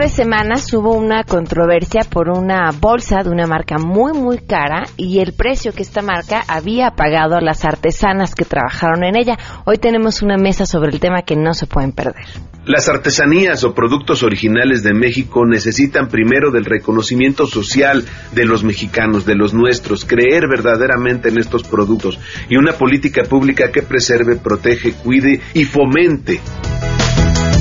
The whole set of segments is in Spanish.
de semanas hubo una controversia por una bolsa de una marca muy muy cara y el precio que esta marca había pagado a las artesanas que trabajaron en ella. Hoy tenemos una mesa sobre el tema que no se pueden perder. Las artesanías o productos originales de México necesitan primero del reconocimiento social de los mexicanos, de los nuestros, creer verdaderamente en estos productos y una política pública que preserve, protege, cuide y fomente.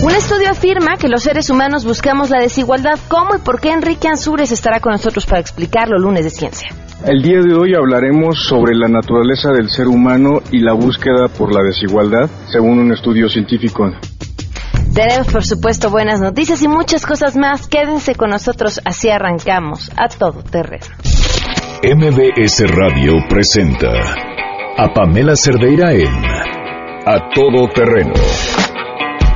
Un estudio afirma que los seres humanos buscamos la desigualdad. ¿Cómo y por qué Enrique Ansúrez estará con nosotros para explicarlo lunes de ciencia? El día de hoy hablaremos sobre la naturaleza del ser humano y la búsqueda por la desigualdad, según un estudio científico. Tenemos, por supuesto, buenas noticias y muchas cosas más. Quédense con nosotros, así arrancamos a todo terreno. MBS Radio presenta a Pamela Cerdeira en A Todo Terreno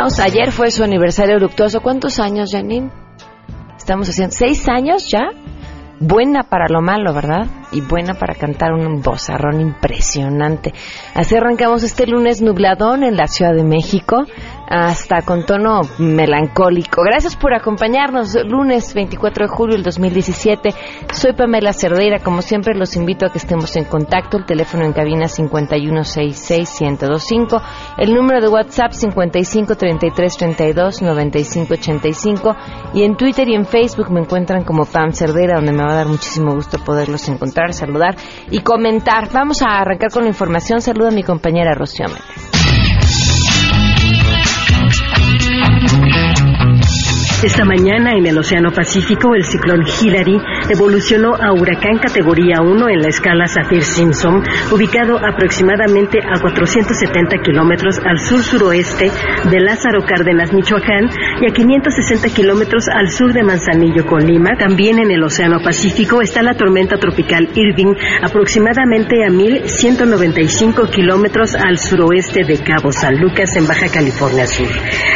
Ayer fue su aniversario luctuoso. ¿Cuántos años, Janine? Estamos haciendo seis años ya. Buena para lo malo, ¿verdad? Y buena para cantar un bozarrón impresionante. Así arrancamos este lunes nubladón en la Ciudad de México hasta con tono melancólico. Gracias por acompañarnos. Lunes 24 de julio del 2017. Soy Pamela Cerdeira. Como siempre, los invito a que estemos en contacto. El teléfono en cabina 5166125. El número de WhatsApp 5533329585. Y en Twitter y en Facebook me encuentran como Pam Cerdeira, donde me va a dar muchísimo gusto poderlos encontrar, saludar y comentar. Vamos a arrancar con la información. Saluda a mi compañera Rocío Méndez. Esta mañana en el Océano Pacífico, el ciclón Hillary evolucionó a huracán categoría 1 en la escala Saffir-Simpson, ubicado aproximadamente a 470 kilómetros al sur-suroeste de Lázaro Cárdenas, Michoacán, y a 560 kilómetros al sur de Manzanillo, Colima. También en el Océano Pacífico está la tormenta tropical Irving, aproximadamente a 1.195 kilómetros al suroeste de Cabo San Lucas, en Baja California Sur.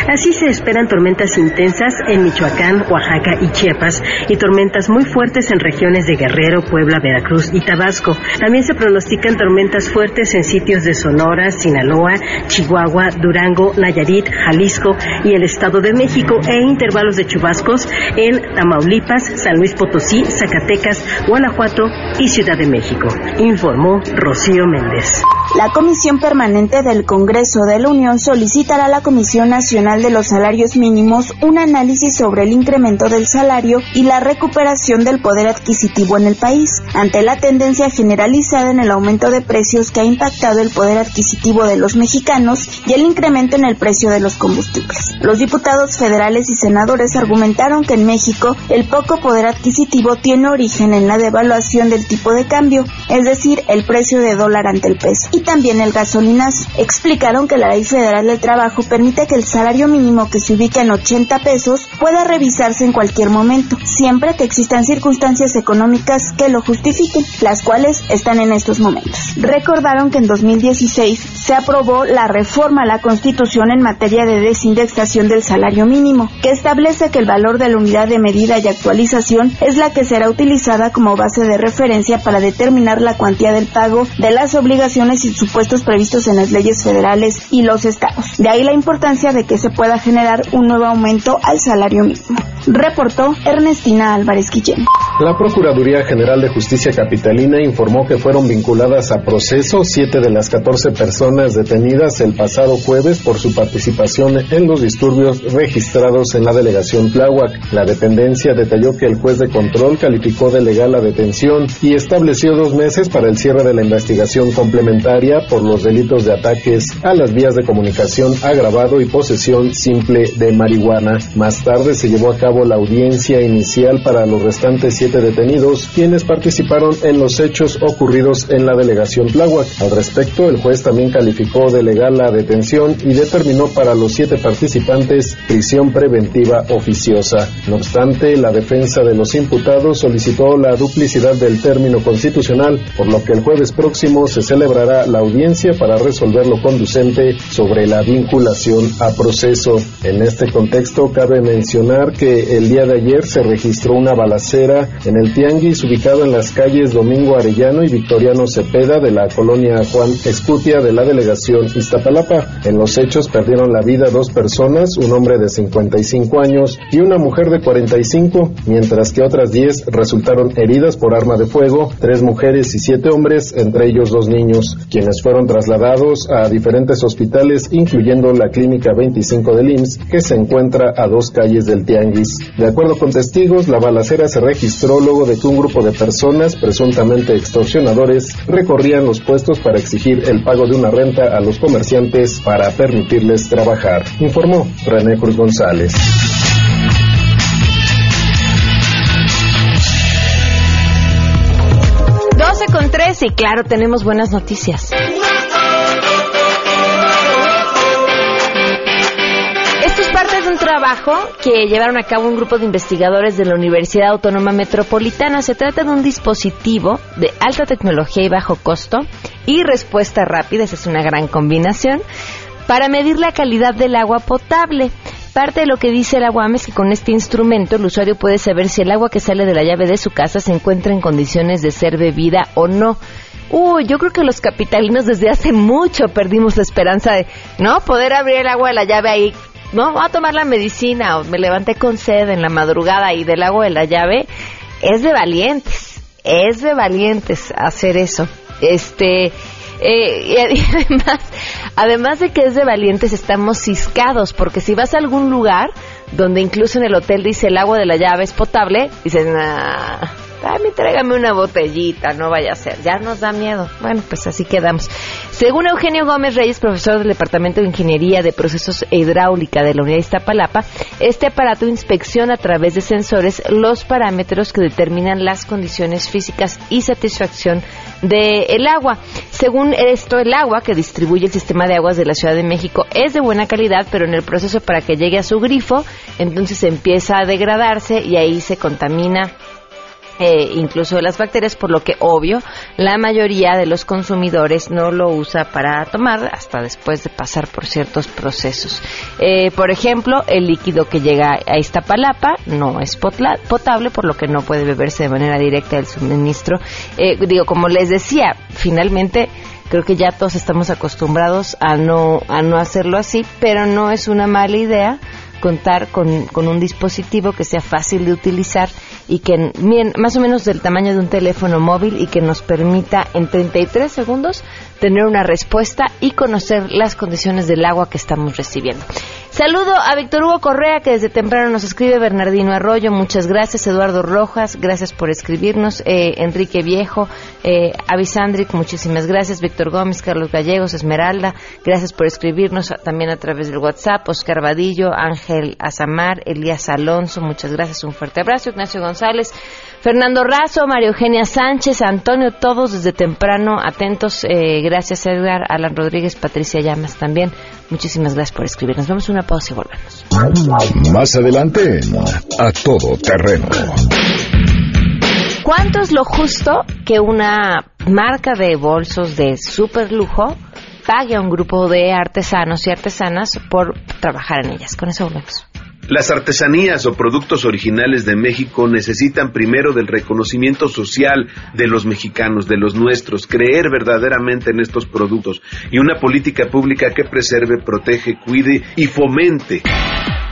Así se esperan tormentas intensas en Michoacán, Oaxaca y Chiapas y tormentas muy fuertes en regiones de Guerrero, Puebla, Veracruz y Tabasco. También se pronostican tormentas fuertes en sitios de Sonora, Sinaloa, Chihuahua, Durango, Nayarit, Jalisco y el Estado de México e intervalos de chubascos en Tamaulipas, San Luis Potosí, Zacatecas, Guanajuato y Ciudad de México. Informó Rocío Méndez. La Comisión Permanente del Congreso de la Unión solicitará a la Comisión Nacional de los Salarios Mínimos un análisis sobre el incremento del salario y la recuperación del poder adquisitivo en el país, ante la tendencia generalizada en el aumento de precios que ha impactado el poder adquisitivo de los mexicanos y el incremento en el precio de los combustibles. Los diputados federales y senadores argumentaron que en México el poco poder adquisitivo tiene origen en la devaluación del tipo de cambio, es decir, el precio de dólar ante el peso, y también el gasolinazo. Explicaron que la Ley Federal del Trabajo permite que el salario mínimo que se ubique en 80 pesos pueda revisarse en cualquier momento, siempre que existan circunstancias económicas que lo justifiquen, las cuales están en estos momentos. Recordaron que en 2016 se aprobó la reforma a la Constitución en materia de desindexación del salario mínimo, que establece que el valor de la unidad de medida y actualización es la que será utilizada como base de referencia para determinar la cuantía del pago de las obligaciones y supuestos previstos en las leyes federales y los estados. De ahí la importancia de que se pueda generar un nuevo aumento al salario mismo. Reportó Ernestina Álvarez Guillén. La Procuraduría General de Justicia Capitalina informó que fueron vinculadas a proceso siete de las 14 personas detenidas el pasado jueves por su participación en los disturbios registrados en la delegación Tláhuac. La dependencia detalló que el juez de control calificó de legal la detención y estableció dos meses para el cierre de la investigación complementaria por los delitos de ataques a las vías de comunicación agravado y posesión simple de marihuana. Más tarde se llevó a cabo la audiencia inicial para los restantes siete detenidos, quienes participaron en los hechos ocurridos en la delegación Tláhuac. Al respecto, el juez también calificó de legal la detención y determinó para los siete participantes prisión preventiva oficiosa. No obstante, la defensa de los imputados solicitó la duplicidad del término constitucional, por lo que el jueves próximo se celebrará la audiencia para resolver lo conducente sobre la vinculación a proceso. En este contexto, cabe mencionar que el día de ayer se registró una balacera en el Tianguis ubicado en las calles Domingo Arellano y Victoriano Cepeda de la colonia Juan Escutia de la delegación Iztapalapa. En los hechos perdieron la vida dos personas, un hombre de 55 años y una mujer de 45, mientras que otras 10 resultaron heridas por arma de fuego, tres mujeres y siete hombres, entre ellos dos niños, quienes fueron trasladados a diferentes hospitales, incluyendo la Clínica 25 del IMSS, que se encuentra a dos calles del Tianguis. De acuerdo con testigos, la balacera se registró luego de que un grupo de personas, presuntamente extorsionadores, recorrían los puestos para exigir el pago de una renta a los comerciantes para permitirles trabajar, informó René Cruz González. 12 con 3 y claro, tenemos buenas noticias. Trabajo que llevaron a cabo un grupo de investigadores de la Universidad Autónoma Metropolitana. Se trata de un dispositivo de alta tecnología y bajo costo y respuesta rápida, esa es una gran combinación, para medir la calidad del agua potable. Parte de lo que dice la UAM es que con este instrumento el usuario puede saber si el agua que sale de la llave de su casa se encuentra en condiciones de ser bebida o no. Uy, yo creo que los capitalinos desde hace mucho perdimos la esperanza de, ¿no? Poder abrir el agua de la llave ahí, ¿no? Voy a tomar la medicina o me levanté con sed en la madrugada y del agua de la llave. Es de valientes, es de valientes hacer eso. Este, eh, y además, además de que es de valientes, estamos ciscados, porque si vas a algún lugar donde incluso en el hotel dice el agua de la llave es potable, dicen, nah, a mí tráigame una botellita, no vaya a ser, ya nos da miedo. Bueno, pues así quedamos. Según Eugenio Gómez Reyes, profesor del Departamento de Ingeniería de Procesos Hidráulica de la Unidad de Iztapalapa, este aparato inspecciona a través de sensores los parámetros que determinan las condiciones físicas y satisfacción del agua. Según esto, el agua que distribuye el sistema de aguas de la Ciudad de México es de buena calidad, pero en el proceso para que llegue a su grifo, entonces empieza a degradarse y ahí se contamina eh, incluso de las bacterias, por lo que obvio la mayoría de los consumidores no lo usa para tomar hasta después de pasar por ciertos procesos. Eh, por ejemplo, el líquido que llega a Iztapalapa no es potable, por lo que no puede beberse de manera directa del suministro. Eh, digo, como les decía, finalmente creo que ya todos estamos acostumbrados a no, a no hacerlo así, pero no es una mala idea contar con, con un dispositivo que sea fácil de utilizar y que más o menos del tamaño de un teléfono móvil y que nos permita en 33 segundos tener una respuesta y conocer las condiciones del agua que estamos recibiendo. Saludo a Víctor Hugo Correa, que desde temprano nos escribe, Bernardino Arroyo, muchas gracias, Eduardo Rojas, gracias por escribirnos, eh, Enrique Viejo, eh, Avisandric, muchísimas gracias, Víctor Gómez, Carlos Gallegos, Esmeralda, gracias por escribirnos también a través del WhatsApp, Oscar Vadillo, Ángel Azamar, Elías Alonso, muchas gracias, un fuerte abrazo, Ignacio González, Fernando Razo, María Eugenia Sánchez, Antonio, todos desde temprano atentos. Eh, gracias Edgar, Alan Rodríguez, Patricia Llamas también. Muchísimas gracias por escribirnos. Vamos a una pausa y volvemos. Más adelante A Todo Terreno. ¿Cuánto es lo justo que una marca de bolsos de super lujo pague a un grupo de artesanos y artesanas por trabajar en ellas? Con eso volvemos. Las artesanías o productos originales de México necesitan primero del reconocimiento social de los mexicanos, de los nuestros, creer verdaderamente en estos productos y una política pública que preserve, protege, cuide y fomente.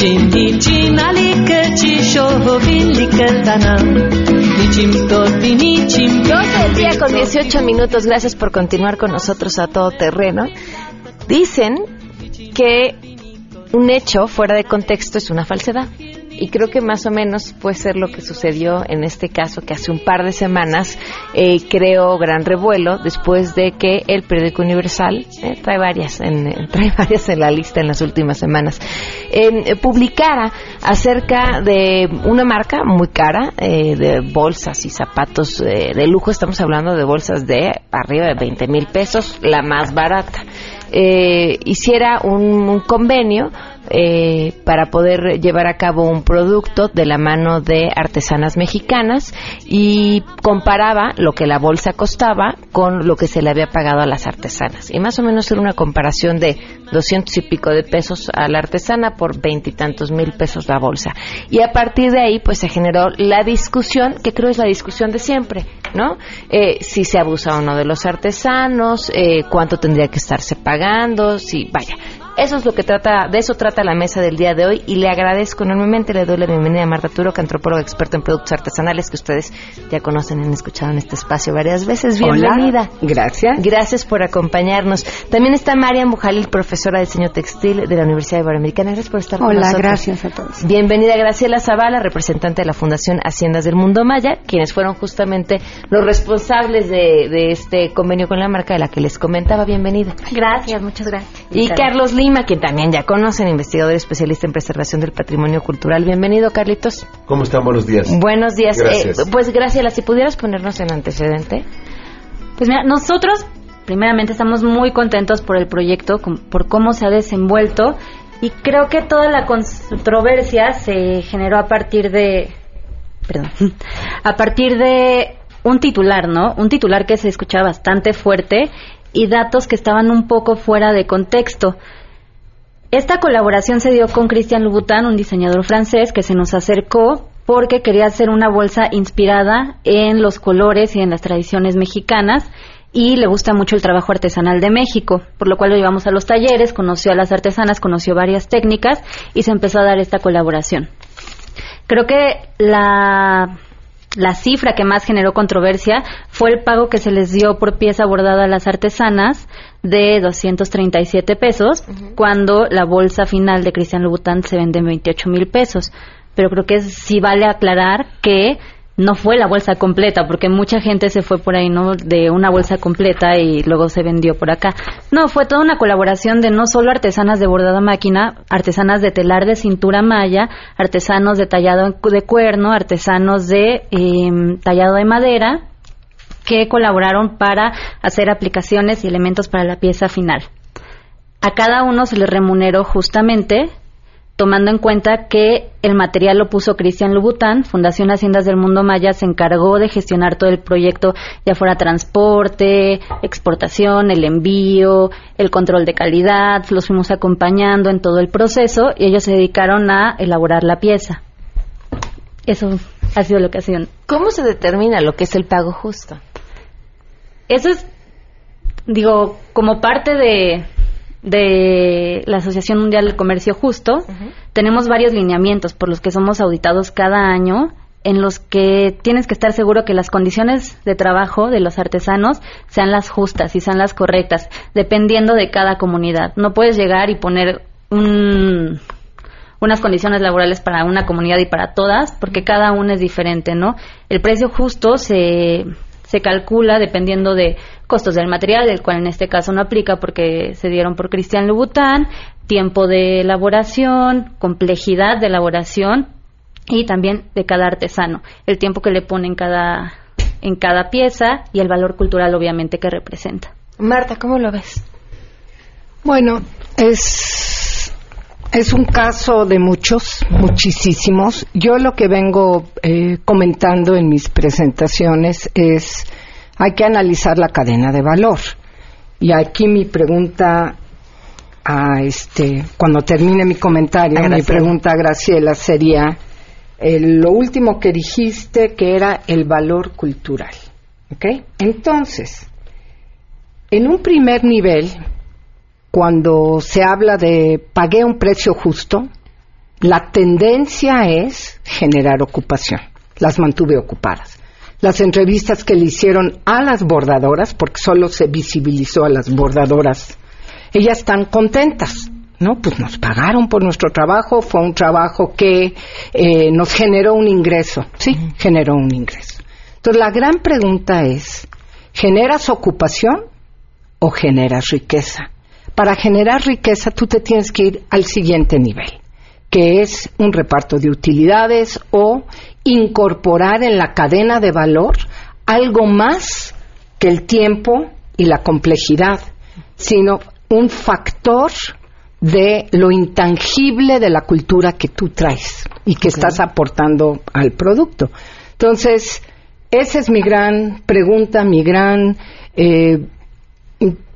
51662. día con 18 minutos. Gracias por continuar con nosotros a todo terreno. Dicen que un hecho fuera de contexto es una falsedad y creo que más o menos puede ser lo que sucedió en este caso, que hace un par de semanas eh, creó gran revuelo después de que el periódico Universal, eh, trae, varias en, trae varias en la lista en las últimas semanas, eh, publicara acerca de una marca muy cara de bolsas y zapatos de lujo, estamos hablando de bolsas de arriba de 20 mil pesos, la más barata. hiciera un convenio eh, para poder llevar a cabo un producto de la mano de artesanas mexicanas y comparaba lo que la bolsa costaba con lo que se le había pagado a las artesanas. Y más o menos era una comparación de doscientos y pico de pesos a la artesana por veintitantos mil pesos la bolsa. Y a partir de ahí, pues se generó la discusión, que creo es la discusión de siempre, ¿no? Eh, si se abusa o no de los artesanos, eh, cuánto tendría que estarse pagando, si, vaya, eso es lo que trata, de eso trata la mesa del día de hoy y le agradezco enormemente, le doy la bienvenida a Marta Turo, antropóloga experta en productos artesanales que ustedes ya conocen, han escuchado en este espacio varias veces. Bienvenida. gracias. Gracias por acompañarnos. También está Marian Bujalil, profesora de diseño textil de la Universidad Iberoamericana. Gracias por estar con nosotros. Hola, gracias a todos. Bienvenida Graciela Zavala, representante de la Fundación Haciendas del Mundo Maya, quienes fueron justamente los responsables de, de este convenio con la marca de la que les comentaba. Bienvenida. Gracias, muchas gracias. Y Carlos Lima a quien también ya conocen, investigador especialista en preservación del patrimonio cultural. Bienvenido, Carlitos. ¿Cómo están? Buenos días. Buenos días. Gracias. Eh, pues Graciela, si pudieras ponernos en antecedente. Pues mira, nosotros primeramente estamos muy contentos por el proyecto, por cómo se ha desenvuelto y creo que toda la controversia se generó a partir de, perdón, a partir de un titular, ¿no? Un titular que se escuchaba bastante fuerte y datos que estaban un poco fuera de contexto. Esta colaboración se dio con Christian Louboutin, un diseñador francés que se nos acercó porque quería hacer una bolsa inspirada en los colores y en las tradiciones mexicanas y le gusta mucho el trabajo artesanal de México, por lo cual lo llevamos a los talleres, conoció a las artesanas, conoció varias técnicas y se empezó a dar esta colaboración. Creo que la la cifra que más generó controversia fue el pago que se les dio por pieza bordada a las artesanas de 237 pesos, cuando la bolsa final de Cristian Louboutin se vende en 28 mil pesos. Pero creo que sí vale aclarar que no fue la bolsa completa, porque mucha gente se fue por ahí, ¿no? De una bolsa completa y luego se vendió por acá. No, fue toda una colaboración de no solo artesanas de bordada máquina, artesanas de telar de cintura maya, artesanos de tallado de cuerno, artesanos de em, tallado de madera, que colaboraron para hacer aplicaciones y elementos para la pieza final. A cada uno se les remuneró justamente tomando en cuenta que el material lo puso Cristian Lubután, Fundación Haciendas del Mundo Maya se encargó de gestionar todo el proyecto, ya fuera transporte, exportación, el envío, el control de calidad, los fuimos acompañando en todo el proceso y ellos se dedicaron a elaborar la pieza. Eso ha sido ha sido. ¿Cómo se determina lo que es el pago justo? Eso es, digo, como parte de, de la Asociación Mundial del Comercio Justo, tenemos varios lineamientos por los que somos auditados cada año en los que tienes que estar seguro que las condiciones de trabajo de los artesanos sean las justas y sean las correctas, dependiendo de cada comunidad. No puedes llegar y poner un, unas condiciones laborales para una comunidad y para todas, porque cada una es diferente, ¿no? El precio justo se, se calcula dependiendo de costos del material, el cual en este caso no aplica porque se dieron por Cristian Louboutin, tiempo de elaboración, complejidad de elaboración y también de cada artesano, el tiempo que le pone en cada, en cada pieza y el valor cultural obviamente que representa. Marta, ¿cómo lo ves? Bueno, es, es un caso de muchos, muchísimos. Yo lo que vengo eh, comentando en mis presentaciones es hay que analizar la cadena de valor. Y aquí mi pregunta a este, cuando termine mi comentario, mi pregunta a Graciela sería lo último que dijiste que era el valor cultural. ¿Ok? Entonces, en un primer nivel, cuando se habla de pagué un precio justo, la tendencia es generar ocupación. Las mantuve ocupadas. las entrevistas que le hicieron a las bordadoras, porque solo se visibilizó a las bordadoras, ellas están contentas. ¿no? Pues nos pagaron por nuestro trabajo, fue un trabajo que eh, nos generó un ingreso, sí, generó un ingreso. Entonces la gran pregunta es, ¿generas ocupación o generas riqueza? Para generar riqueza tú te tienes que ir al siguiente nivel, que es un reparto de utilidades o incorporar en la cadena de valor algo más que el tiempo y la complejidad, sino un factor de lo intangible de la cultura que tú traes y que estás aportando al producto. Entonces, esa es mi gran pregunta, mi gran eh,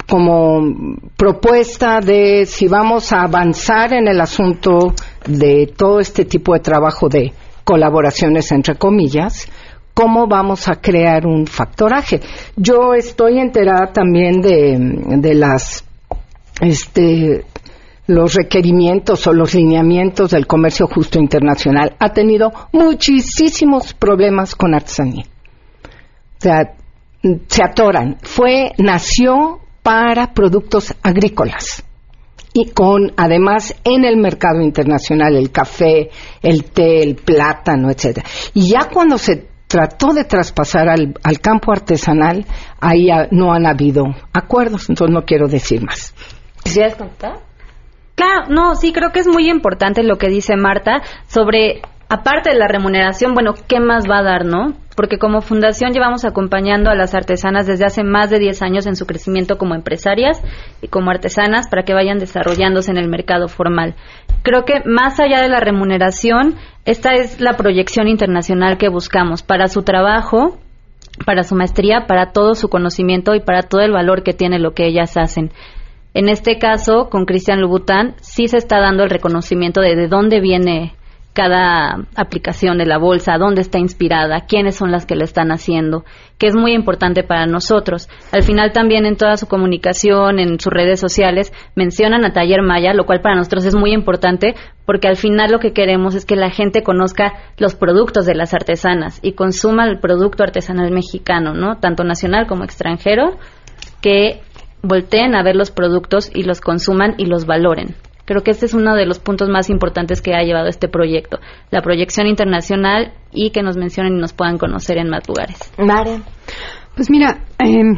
como propuesta de si vamos a avanzar en el asunto de todo este tipo de trabajo de colaboraciones entre comillas, cómo vamos a crear un factoraje. Yo estoy enterada también de, de las este los requerimientos o los lineamientos del comercio justo internacional. Ha tenido muchísimos problemas con artesanía. O sea, se atoran. Fue, nació para productos agrícolas y con además en el mercado internacional el café, el té, el plátano, etcétera. Y ya cuando se trató de traspasar al, al campo artesanal, ahí no han habido acuerdos, entonces no quiero decir más. ¿Quisieras contar? Claro, no, sí, creo que es muy importante lo que dice Marta sobre, aparte de la remuneración, bueno, ¿qué más va a dar, no? Porque como fundación llevamos acompañando a las artesanas desde hace más de 10 años en su crecimiento como empresarias y como artesanas para que vayan desarrollándose en el mercado formal. Creo que más allá de la remuneración, esta es la proyección internacional que buscamos para su trabajo, para su maestría, para todo su conocimiento y para todo el valor que tiene lo que ellas hacen. En este caso, con Cristian Lubután, sí se está dando el reconocimiento de de dónde viene cada aplicación de la bolsa, dónde está inspirada, quiénes son las que lo están haciendo, que es muy importante para nosotros. Al final también en toda su comunicación, en sus redes sociales, mencionan a Taller Maya, lo cual para nosotros es muy importante porque al final lo que queremos es que la gente conozca los productos de las artesanas y consuma el producto artesanal mexicano, ¿no? Tanto nacional como extranjero, que volteen a ver los productos y los consuman y los valoren. Creo que este es uno de los puntos más importantes que ha llevado este proyecto, la proyección internacional y que nos mencionen y nos puedan conocer en más lugares. María. Pues mira, em,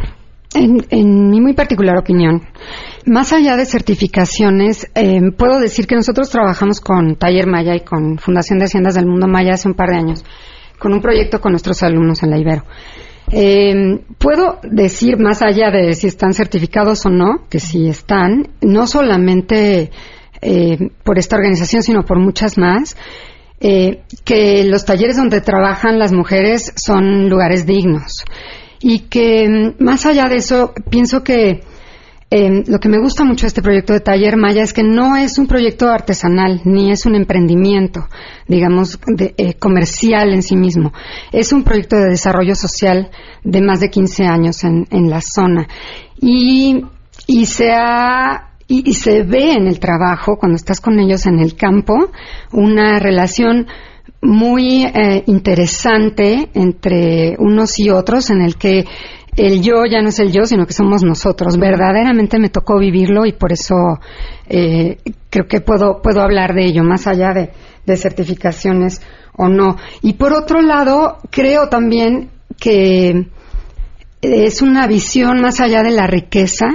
en, mi muy particular opinión, más allá de certificaciones, em, puedo decir que nosotros trabajamos con Taller Maya y con Fundación de Haciendas del Mundo Maya hace un par de años, con un proyecto con nuestros alumnos en la Ibero. Eh, puedo decir, más allá de si están certificados o no, que sí están, no solamente eh, por esta organización, sino por muchas más, eh, que los talleres donde trabajan las mujeres son lugares dignos. Y que mm, más allá de eso, pienso que eh, lo que me gusta mucho de este proyecto de Taller Maya es que no es un proyecto artesanal ni es un emprendimiento, digamos, de, eh, comercial en sí mismo. Es un proyecto de desarrollo social de más de 15 años en, en la zona. Y, y se ha y, se ve en el trabajo, cuando estás con ellos en el campo, una relación muy eh, interesante entre unos y otros en el que el yo ya no es el yo, sino que somos nosotros. Verdaderamente me tocó vivirlo y por eso eh, creo que puedo, puedo hablar de ello, más allá de, de certificaciones o no. Y por otro lado, creo también que es una visión más allá de la riqueza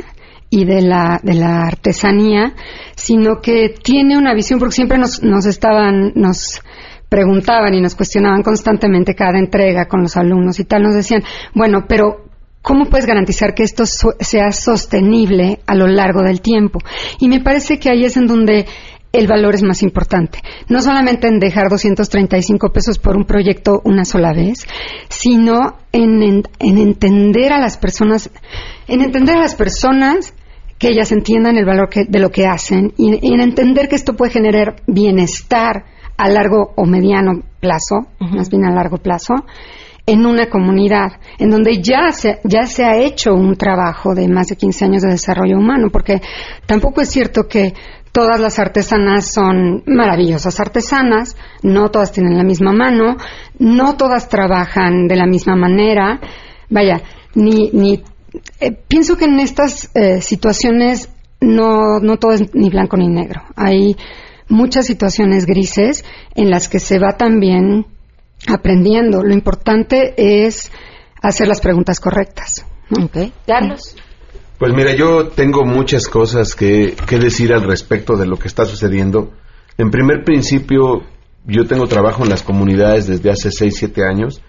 y de la, de la artesanía, sino que tiene una visión, porque siempre nos, nos estaban, nos preguntaban y nos cuestionaban constantemente cada entrega con los alumnos y tal, nos decían, bueno, pero ¿Cómo puedes garantizar que esto sea sostenible a lo largo del tiempo? Y me parece que ahí es en donde el valor es más importante. No solamente en dejar 235 pesos por un proyecto una sola vez, sino en, entender a las personas, en entender a las personas que ellas entiendan el valor de lo que hacen y, en entender que esto puede generar bienestar a largo o mediano plazo, más bien a largo plazo, en una comunidad en donde ya se, ya se ha hecho un trabajo de más de 15 años de desarrollo humano, porque tampoco es cierto que todas las artesanas son maravillosas artesanas, no todas tienen la misma mano, no todas trabajan de la misma manera. Vaya, ni, ni eh, pienso que en estas eh, situaciones no, no todo es ni blanco ni negro. Hay muchas situaciones grises en las que se va también aprendiendo. Lo importante es hacer las preguntas correctas. Carlos. Pues mira, yo tengo muchas cosas que, que decir al respecto de lo que está sucediendo. En primer principio, yo tengo trabajo en las comunidades desde hace 6, 7 años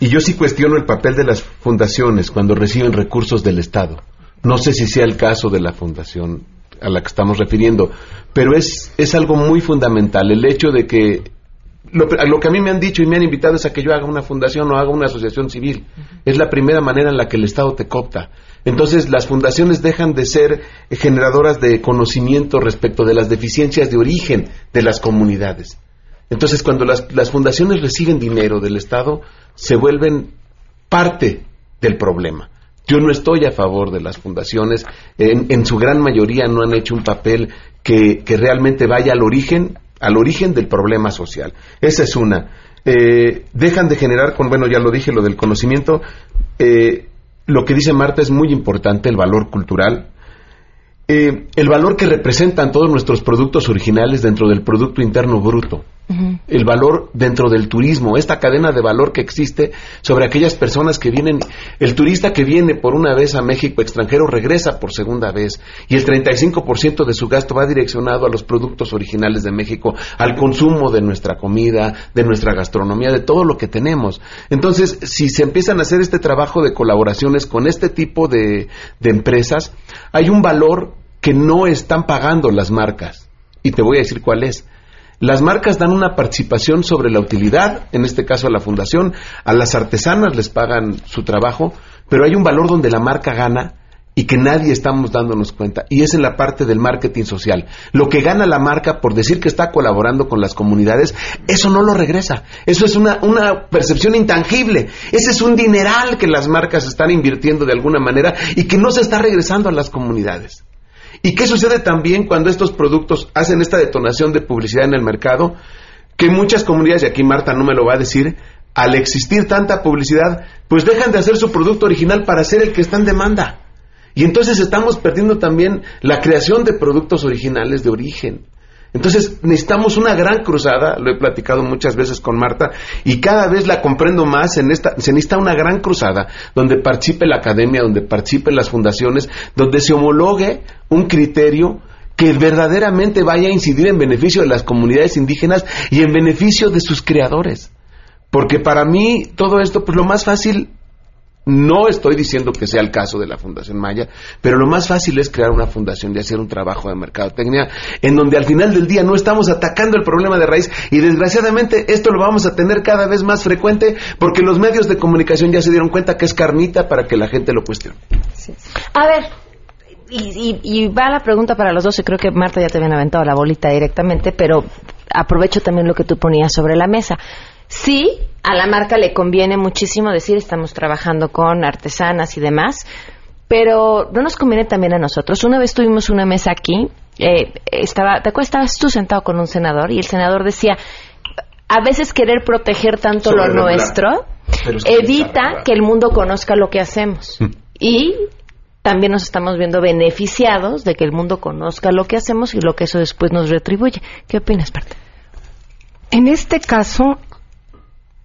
y yo sí cuestiono el papel de las fundaciones cuando reciben recursos del Estado. No sé si sea el caso de la fundación a la que estamos refiriendo, pero es, es algo muy fundamental el hecho de que lo, lo, que a mí me han dicho y me han invitado es a que yo haga una fundación o haga una asociación civil. Es la primera manera en la que el Estado te copta. Entonces las fundaciones dejan de ser generadoras de conocimiento respecto de las deficiencias de origen de las comunidades. Entonces cuando las, las fundaciones reciben dinero del Estado, se vuelven parte del problema. Yo no estoy a favor de las fundaciones, en, su gran mayoría no han hecho un papel que, realmente vaya al origen, al origen del problema social. Esa es una. Eh, dejan de generar, con, bueno, ya lo dije, lo del conocimiento. Eh, lo que dice Marta es muy importante, el valor cultural. Eh, el valor que representan todos nuestros productos originales dentro del Producto Interno Bruto el valor dentro del turismo, esta cadena de valor que existe sobre aquellas personas que vienen, el turista que viene por una vez a México extranjero regresa por segunda vez y el 35% de su gasto va direccionado a los productos originales de México, al consumo de nuestra comida, de nuestra gastronomía, de todo lo que tenemos. Entonces, si se empiezan a hacer este trabajo de colaboraciones con este tipo de, de empresas, hay un valor que no están pagando las marcas. Y te voy a decir cuál es las marcas dan una participación sobre la utilidad, en este caso a la fundación, a las artesanas les pagan su trabajo, pero hay un valor donde la marca gana y que nadie estamos dándonos cuenta, y es en la parte del marketing social. Lo que gana la marca por decir que está colaborando con las comunidades, eso no lo regresa. Eso es una, una percepción intangible. Ese es un dineral que las marcas están invirtiendo de alguna manera y que no se está regresando a las comunidades. ¿Y qué sucede también cuando estos productos hacen esta detonación de publicidad en el mercado? Que muchas comunidades, y aquí Marta no me lo va a decir, al existir tanta publicidad, pues dejan de hacer su producto original para ser el que está en demanda. Y entonces estamos perdiendo también la creación de productos originales de origen. Entonces necesitamos una gran cruzada, lo he platicado muchas veces con Marta, y cada vez la comprendo más en esta, se necesita una gran cruzada donde participe la academia, donde participen las fundaciones, donde se homologue un criterio que verdaderamente vaya a incidir en beneficio de las comunidades indígenas y en beneficio de sus creadores. Porque para mí todo esto, pues lo más fácil no estoy diciendo que sea el caso de la Fundación Maya, pero lo más fácil es crear una fundación y hacer un trabajo de mercadotecnia en donde al final del día no estamos atacando el problema de raíz y desgraciadamente esto lo vamos a tener cada vez más frecuente porque los medios de comunicación ya se dieron cuenta que es carnita para que la gente lo cuestione. A ver, y, y, va la pregunta para los dos, y creo que Marta ya te había aventado la bolita directamente, pero aprovecho también lo que tú ponías sobre la mesa. Sí, a la marca le conviene muchísimo decir estamos trabajando con artesanas y demás, pero no nos conviene también a nosotros. Una vez tuvimos una mesa aquí, eh, estaba, ¿te acuerdas? Estabas tú sentado con un senador y el senador decía, a veces querer proteger tanto lo nuestro evita que el mundo conozca lo que hacemos. Mm. Y también nos estamos viendo beneficiados de que el mundo conozca lo que hacemos y lo que eso después nos retribuye. ¿Qué opinas, Parte? En este caso,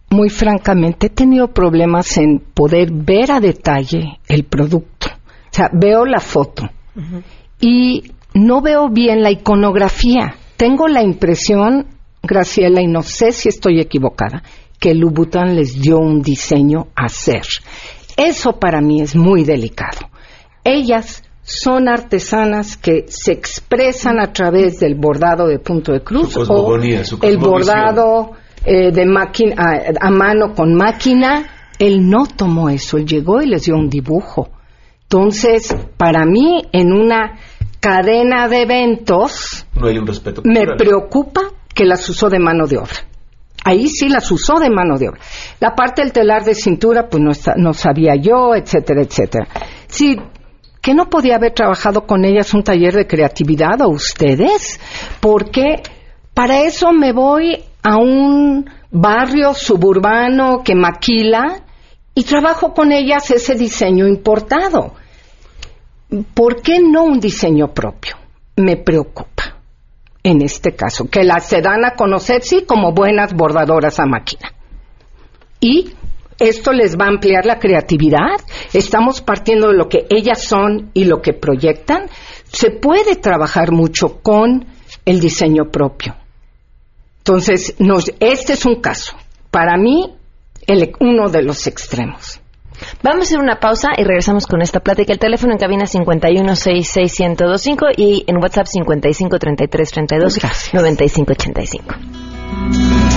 muy francamente, he tenido problemas en poder ver a detalle el producto. O sea, veo la foto y no veo bien la iconografía. Tengo la impresión, Graciela, y no sé si estoy equivocada, que Louboutin les dio un diseño a hacer. Eso para mí es muy delicado. Ellas son artesanas que se expresan a través del bordado de punto de cruz o el bordado eh, de máquina, a, mano con máquina, él no tomó eso, él llegó y les dio un dibujo. Entonces, para mí, en una cadena de eventos, me preocupa que las usó de mano de obra. Ahí sí las usó de mano de obra. La parte del telar de cintura, pues no, no sabía yo, etcétera, etcétera. Sí, que no podía haber trabajado con ellas un taller de creatividad o ustedes, porque para eso me voy a un barrio suburbano que maquila y trabajo con ellas ese diseño importado. ¿Por qué no un diseño propio? Me preocupa en este caso, que las se dan a conocer, sí, como buenas bordadoras a máquina. Y esto les va a ampliar la creatividad. Estamos partiendo de lo que ellas son y lo que proyectan. Se puede trabajar mucho con el diseño propio. Entonces, este es un caso. Para mí, el, uno de los extremos. Vamos a hacer una pausa y regresamos con esta plática. El teléfono en cabina 5166125 y en WhatsApp 5533329585.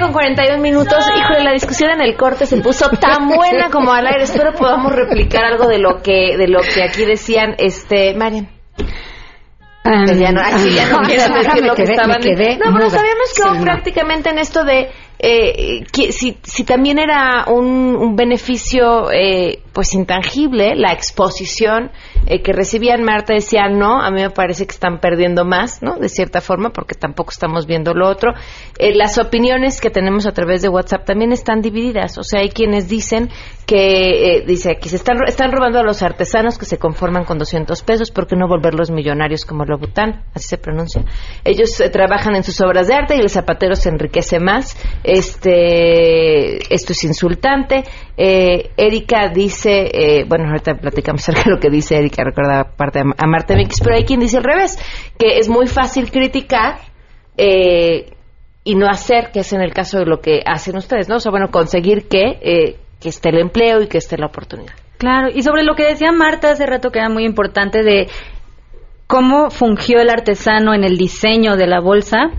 con 41 minutos. Híjole, la discusión en el corte se puso tan buena como al aire. Espero podamos replicar algo de lo que, de lo que aquí decían, este, Marian. Ya no, aquí ya no quiero que, estaban. No, pero sabemos que sí, prácticamente en esto de eh, si, si también era un, beneficio eh, pues intangible la exposición eh, que recibían Marta decía no a mí me parece que están perdiendo más no de cierta forma porque tampoco estamos viendo lo otro. Eh, las opiniones que tenemos a través de WhatsApp también están divididas. O sea hay quienes dicen que eh, dice aquí se están están robando a los artesanos que se conforman con 200 pesos porque no volverlos millonarios como Lobután así se pronuncia. Ellos trabajan en sus obras de arte y el zapatero se enriquece más este esto es insultante Erika dice eh, bueno, ahorita platicamos acerca de lo que dice Erika, recuerda parte a Marta Mix, pero hay quien dice al revés, que es muy fácil criticar eh, y no hacer, que es en el caso de lo que hacen ustedes, ¿no? O sea, bueno, conseguir que, eh, que esté el empleo y que esté la oportunidad. Claro, y sobre lo que decía Marta hace rato que era muy importante de cómo fungió el artesano en el diseño de la bolsa,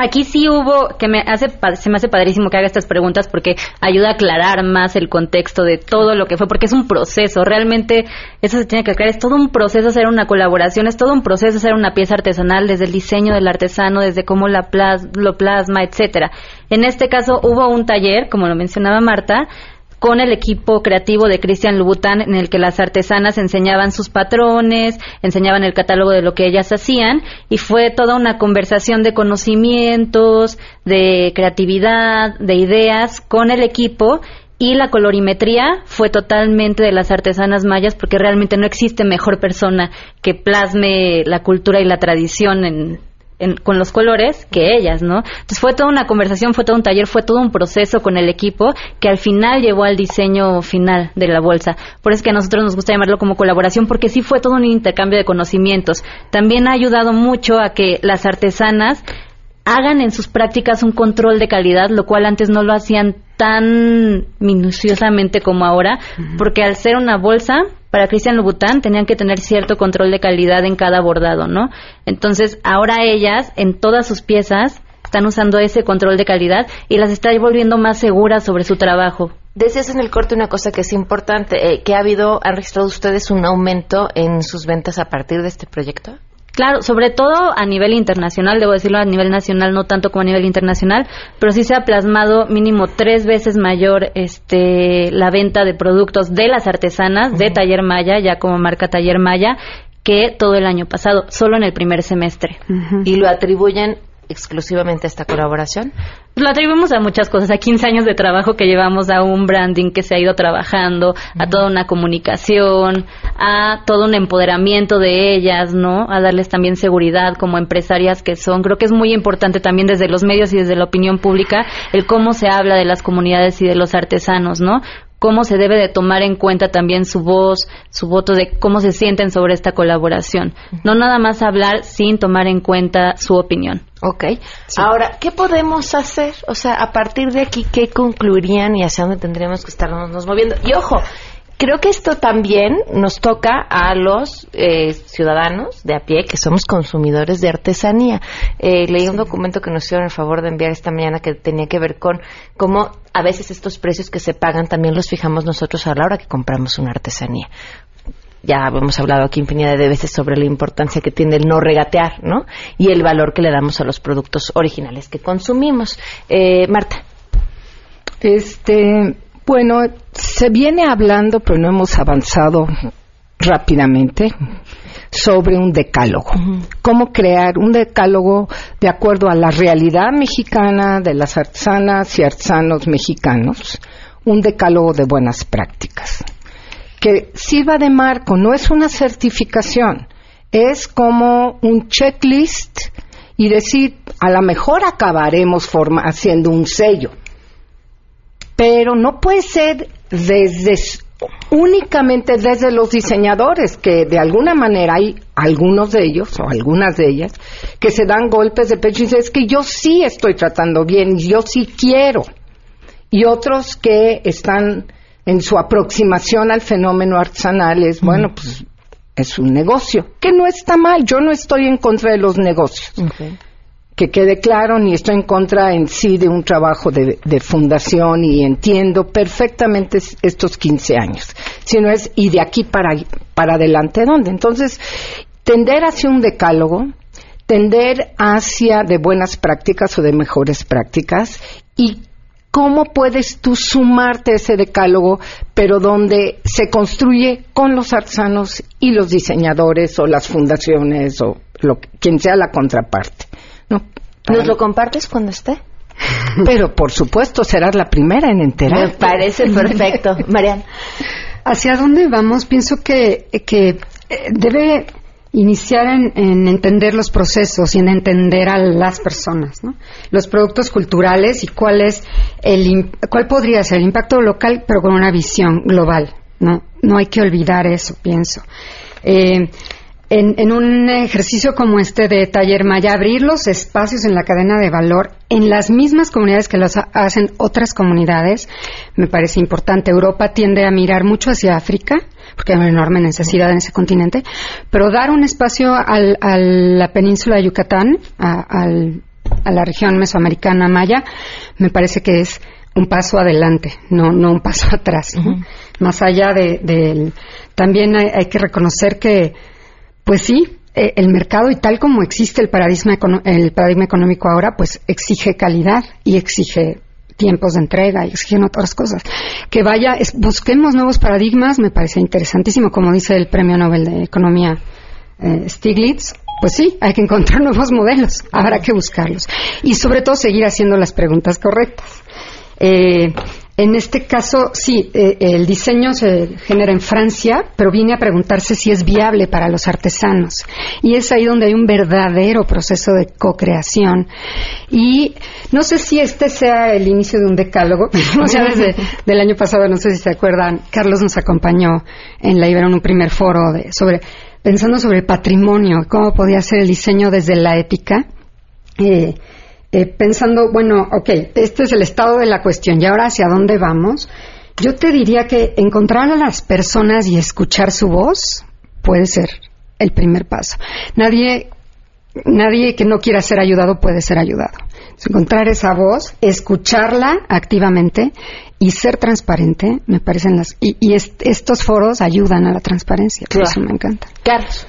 Aquí sí hubo, que me hace, se me hace padrísimo que haga estas preguntas porque ayuda a aclarar más el contexto de todo lo que fue, porque es un proceso, realmente eso se tiene que aclarar, es todo un proceso hacer una colaboración, es todo un proceso hacer una pieza artesanal, desde el diseño del artesano, desde cómo la lo plasma, etcétera. En este caso hubo un taller, como lo mencionaba Marta, con el equipo creativo de Cristian Lubután en el que las artesanas enseñaban sus patrones, enseñaban el catálogo de lo que ellas hacían y fue toda una conversación de conocimientos, de creatividad, de ideas con el equipo y la colorimetría fue totalmente de las artesanas mayas porque realmente no existe mejor persona que plasme la cultura y la tradición en, con los colores que ellas, ¿no? Entonces fue toda una conversación, fue todo un taller, fue todo un proceso con el equipo que al final llevó al diseño final de la bolsa. Por eso es que a nosotros nos gusta llamarlo como colaboración porque sí fue todo un intercambio de conocimientos. También ha ayudado mucho a que las artesanas hagan en sus prácticas un control de calidad, lo cual antes no lo hacían tan minuciosamente como ahora, porque al ser una bolsa, para Cristian Louboutin tenían que tener cierto control de calidad en cada bordado, ¿no? Entonces, ahora ellas, en todas sus piezas, están usando ese control de calidad y las está volviendo más seguras sobre su trabajo. Decías en el corte una cosa que es importante, eh, que ha habido, han registrado ustedes un aumento en sus ventas a partir de este proyecto. Claro, sobre todo a nivel internacional, debo decirlo a nivel nacional, no tanto como a nivel internacional, pero sí se ha plasmado mínimo tres veces mayor este, la venta de productos de las artesanas de Taller Maya, ya como marca Taller Maya, que todo el año pasado, solo en el primer semestre. Y lo atribuyen exclusivamente a esta colaboración? Lo atribuimos a muchas cosas, a 15 años de trabajo que llevamos, a un branding que se ha ido trabajando, a toda una comunicación, a todo un empoderamiento de ellas, ¿no? A darles también seguridad como empresarias que son. Creo que es muy importante también desde los medios y desde la opinión pública el cómo se habla de las comunidades y de los artesanos, ¿no? Cómo se debe de tomar en cuenta también su voz, su voto de cómo se sienten sobre esta colaboración. No nada más hablar sin tomar en cuenta su opinión. Ok. Ahora, ¿qué podemos hacer? O sea, a partir de aquí, ¿qué concluirían y hacia dónde tendríamos que estarnos moviendo? Y ojo, creo que esto también nos toca a los eh, ciudadanos de a pie que somos consumidores de artesanía. Eh, leí un documento que nos hicieron el favor de enviar esta mañana que tenía que ver con cómo a veces estos precios que se pagan también los fijamos nosotros a la hora que compramos una artesanía ya hemos hablado aquí infinidad de veces sobre la importancia que tiene el no regatear, ¿no? Y el valor que le damos a los productos originales que consumimos. Eh, Marta. Este, bueno, se viene hablando, pero no hemos avanzado rápidamente sobre un decálogo. Cómo crear un decálogo de acuerdo a la realidad mexicana de las artesanas y artesanos mexicanos, un decálogo de buenas prácticas. Que sirva de marco, no es una certificación, es como un checklist y decir, a lo mejor acabaremos haciendo un sello pero no puede ser desde únicamente desde los diseñadores, que de alguna manera hay algunos de ellos o algunas de ellas que se dan golpes de pecho y dicen, es que yo sí estoy tratando bien, yo sí quiero. Y otros que están en su aproximación al fenómeno artesanal es, bueno, pues es un negocio, que no está mal, yo no estoy en contra de los negocios que quede claro, ni estoy en contra en sí de un trabajo de, fundación y entiendo perfectamente estos 15 años, sino es y de aquí para, para adelante dónde. Entonces, tender hacia un decálogo, tender hacia de buenas prácticas o de mejores prácticas y cómo puedes tú sumarte a ese decálogo, pero donde se construye con los artesanos y los diseñadores o las fundaciones o lo, quien sea la contraparte. ¿Nos lo compartes cuando esté? Pero por supuesto serás la primera en enterar. Me parece perfecto, Mariana. ¿Hacia dónde vamos? Pienso que, que eh, debe iniciar en, entender los procesos y en entender a las personas, ¿no? los productos culturales y cuál es el cuál podría ser el impacto local, pero con una visión global. No, no hay que olvidar eso, pienso. Eh, en, un ejercicio como este de Taller Maya, abrir los espacios en la cadena de valor en las mismas comunidades que los hacen otras comunidades, me parece importante. Europa tiende a mirar mucho hacia África, porque hay una enorme necesidad en ese continente, pero dar un espacio a la península de Yucatán, a, la región mesoamericana maya, me parece que es un paso adelante, no, no un paso atrás. Más allá de, también hay que reconocer que pues sí, eh, el mercado y tal como existe el paradigma, el paradigma económico ahora, pues exige calidad y exige tiempos de entrega y exigen otras cosas. Que vaya, busquemos nuevos paradigmas, me parece interesantísimo, como dice el Premio Nobel de Economía eh, Stiglitz. Pues sí, hay que encontrar nuevos modelos, habrá que buscarlos. Y sobre todo seguir haciendo las preguntas correctas. Eh, en este caso, sí, eh, el diseño se genera en Francia, pero viene a preguntarse si es viable para los artesanos. Y es ahí donde hay un verdadero proceso de co-creación. Y no sé si este sea el inicio de un decálogo. o sea, desde el año pasado, no sé si se acuerdan, Carlos nos acompañó en la Ibero en un primer foro de, sobre pensando sobre el patrimonio, cómo podía ser el diseño desde la ética. Eh, eh, pensando, bueno, ok, este es el estado de la cuestión y ahora hacia dónde vamos, yo te diría que encontrar a las personas y escuchar su voz puede ser el primer paso. Nadie, nadie que no quiera ser ayudado puede ser ayudado. Encontrar esa voz, escucharla activamente y ser transparente, me parecen las. Y, estos foros ayudan a la transparencia, por eso me encanta. Carlos.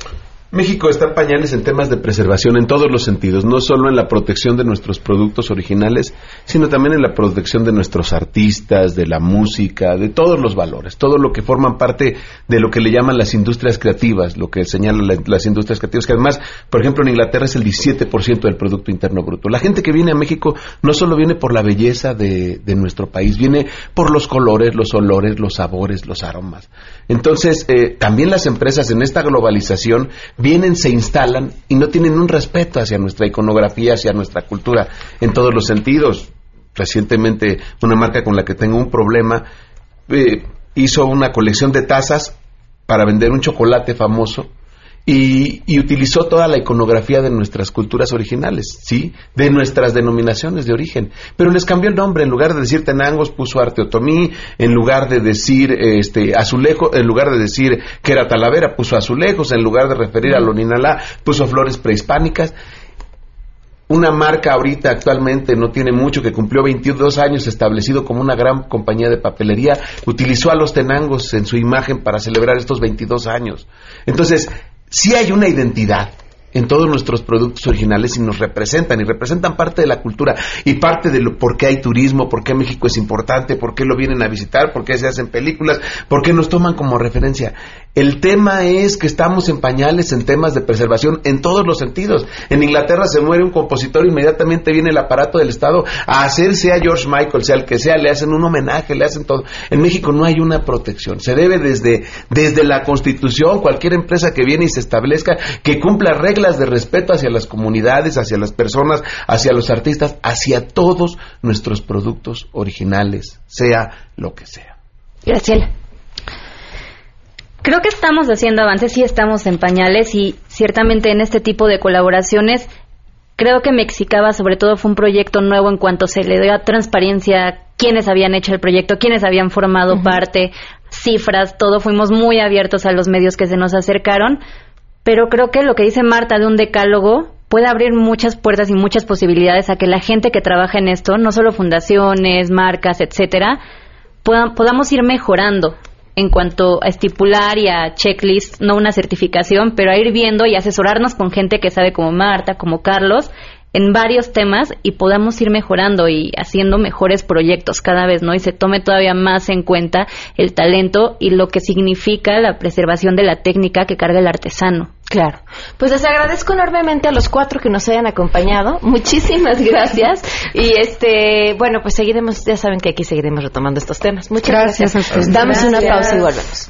México está pañales en temas de preservación en todos los sentidos, no solo en la protección de nuestros productos originales, sino también en la protección de nuestros artistas, de la música, de todos los valores, todo lo que forman parte de lo que le llaman las industrias creativas, lo que señalan las industrias creativas, que además, por ejemplo, en Inglaterra es el 17% del Producto Interno Bruto. La gente que viene a México no solo viene por la belleza de, nuestro país, viene por los colores, los olores, los sabores, los aromas. Entonces, eh, también las empresas en esta globalización vienen, se instalan y no tienen un respeto hacia nuestra iconografía, hacia nuestra cultura, en todos los sentidos. Recientemente, una marca con la que tengo un problema eh, hizo una colección de tazas para vender un chocolate famoso y, utilizó toda la iconografía de nuestras culturas originales, ¿sí? De nuestras denominaciones de origen. Pero les cambió el nombre, en lugar de decir Tenangos puso Arte Otomí, en lugar de decir este Azulejo, en lugar de decir que era Talavera puso Azulejos, en lugar de referir a Loninalá puso flores prehispánicas. Una marca ahorita actualmente no tiene mucho, que cumplió 22 años establecido como una gran compañía de papelería, utilizó a los tenangos en su imagen para celebrar estos 22 años. Entonces, si hay una identidad en todos nuestros productos originales y nos representan y representan parte de la cultura y parte de lo, por qué hay turismo, por qué México es importante, por qué lo vienen a visitar, por qué se hacen películas, por qué nos toman como referencia. El tema es que estamos en pañales en temas de preservación en todos los sentidos. En Inglaterra se muere un compositor, inmediatamente viene el aparato del Estado a hacer, sea George Michael, sea el que sea, le hacen un homenaje, le hacen todo. En México no hay una protección. Se debe desde, desde la Constitución, cualquier empresa que viene y se establezca, que cumpla reglas de respeto hacia las comunidades, hacia las personas, hacia los artistas, hacia todos nuestros productos originales, sea lo que sea. Graciela. Creo que estamos haciendo avances, sí estamos en pañales y ciertamente en este tipo de colaboraciones creo que Mexicaba sobre todo fue un proyecto nuevo en cuanto se le dio transparencia quiénes habían hecho el proyecto, quiénes habían formado parte, cifras, todo fuimos muy abiertos a los medios que se nos acercaron, pero creo que lo que dice Marta de un decálogo puede abrir muchas puertas y muchas posibilidades a que la gente que trabaja en esto, no solo fundaciones, marcas, etcétera, podamos ir mejorando en cuanto a estipular y a checklist, no una certificación, pero a ir viendo y asesorarnos con gente que sabe como Marta, como Carlos, en varios temas y podamos ir mejorando y haciendo mejores proyectos cada vez, ¿no? Y se tome todavía más en cuenta el talento y lo que significa la preservación de la técnica que carga el artesano. Claro. Pues les agradezco enormemente a los cuatro que nos hayan acompañado. Muchísimas gracias. Y este, bueno, pues seguiremos, ya saben que aquí seguiremos retomando estos temas. Muchas gracias. gracias. Damos una pausa y volvemos.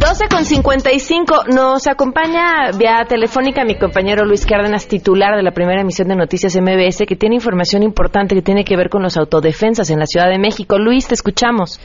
12 con 55. Nos acompaña vía telefónica mi compañero Luis Cárdenas, titular de la primera emisión de Noticias MBS, que tiene información importante que tiene que ver con los autodefensas en la Ciudad de México. Luis, te escuchamos.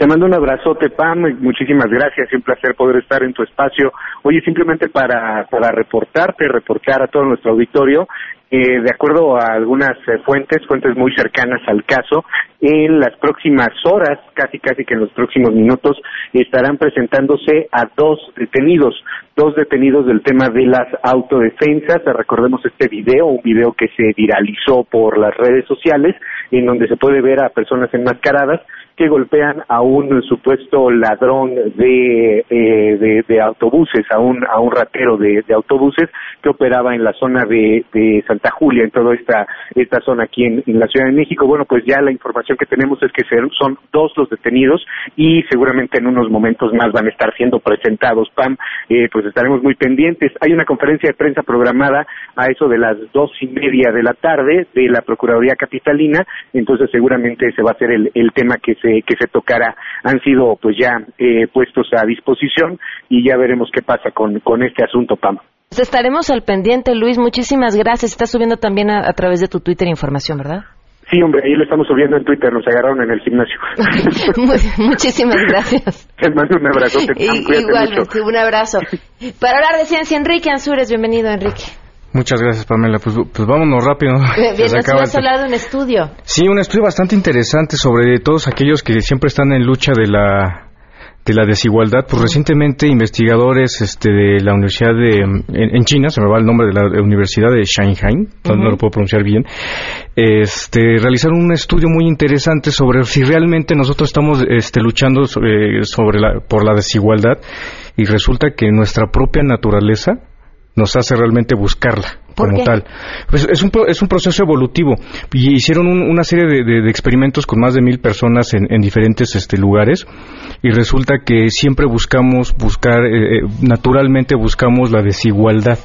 Te mando un abrazote, Pam. Muchísimas gracias. Un placer poder estar en tu espacio. Oye, simplemente para, para reportarte, reportar a todo nuestro auditorio eh, de acuerdo a algunas eh, fuentes, fuentes muy cercanas al caso, en las próximas horas, casi casi que en los próximos minutos, estarán presentándose a dos detenidos, dos detenidos del tema de las autodefensas. Recordemos este video, un video que se viralizó por las redes sociales, en donde se puede ver a personas enmascaradas que golpean a un supuesto ladrón de, eh, de, autobuses, a un, a un ratero de, autobuses que operaba en la zona de, de Santa Julia, en toda esta, esta zona aquí en, la Ciudad de México. Bueno, pues ya la información que tenemos es que son dos los detenidos y seguramente en unos momentos más van a estar siendo presentados. Pam, eh, pues estaremos muy pendientes. Hay una conferencia de prensa programada a eso de las dos y media de la tarde de la Procuraduría Capitalina, entonces seguramente ese va a ser el, el tema que se que se tocara han sido pues ya eh, puestos a disposición y ya veremos qué pasa con, con este asunto, Pam. Pues estaremos al pendiente, Luis. Muchísimas gracias. Estás subiendo también a, través de tu Twitter información, ¿verdad? Sí, hombre, ahí lo estamos subiendo en Twitter, nos agarraron en el gimnasio. Muchísimas gracias. Te mando un abrazo. Igualmente, un abrazo. Para hablar de ciencia, Enrique Ansures, bienvenido, Enrique. Muchas gracias, Pamela. Pues, pues vámonos rápido. Bien, nos de un estudio. Sí, un estudio bastante interesante sobre todos aquellos que siempre están en lucha de la de la desigualdad, pues recientemente investigadores este, de la Universidad de en, China, se me va el nombre de la Universidad de Shanghai, no lo puedo pronunciar bien, este, realizaron un estudio muy interesante sobre si realmente nosotros estamos este, luchando sobre, sobre la, por la desigualdad y resulta que nuestra propia naturaleza nos hace realmente buscarla como tal. Pues es un, es un proceso evolutivo y hicieron una serie de, experimentos con más de mil personas en, diferentes este, lugares y resulta que siempre buscamos buscar, eh, eh, naturalmente buscamos la desigualdad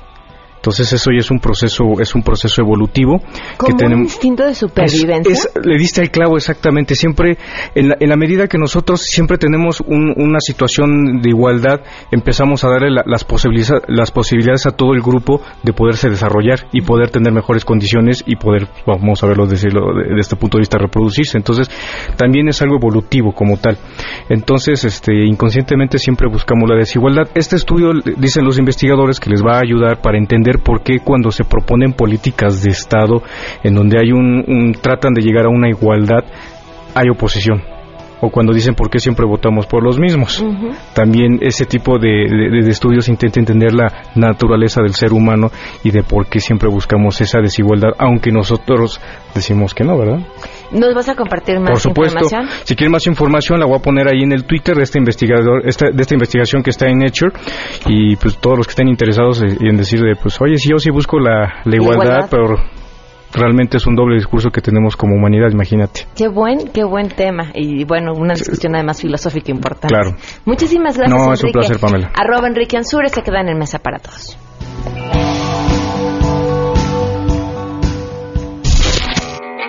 Entonces eso ya es un proceso, es un proceso evolutivo que tenemos. Un instinto de supervivencia. le diste el clavo exactamente. Siempre, en la, en la medida que nosotros siempre tenemos una situación de igualdad, empezamos a darle las, posibilidades, las posibilidades a todo el grupo de poderse desarrollar y poder tener mejores condiciones y poder, vamos a verlo desde, desde este punto de vista, reproducirse. Entonces, también es algo evolutivo como tal. Entonces, este, inconscientemente siempre buscamos la desigualdad. Este estudio, dicen los investigadores, que les va a ayudar para entender por qué cuando se proponen políticas de Estado en donde hay un tratan de llegar a una igualdad, hay oposición o cuando dicen por qué siempre votamos por los mismos. También ese tipo de, estudios intenta entender la naturaleza del ser humano y de por qué siempre buscamos esa desigualdad, aunque nosotros decimos que no, ¿verdad? ¿Nos vas a compartir más Por supuesto. Si quieren más información, la voy a poner ahí en el Twitter de este investigador, de esta investigación que está en Nature. Y pues todos los que estén interesados en decir de, pues, oye, si yo sí busco la, igualdad, pero realmente es un doble discurso que tenemos como humanidad, imagínate. Qué buen, qué buen tema. Y bueno, una discusión además filosófica importante. Claro. Muchísimas gracias, No, es un placer, Pamela. Arroba Enrique Ansure se queda en mesa para todos.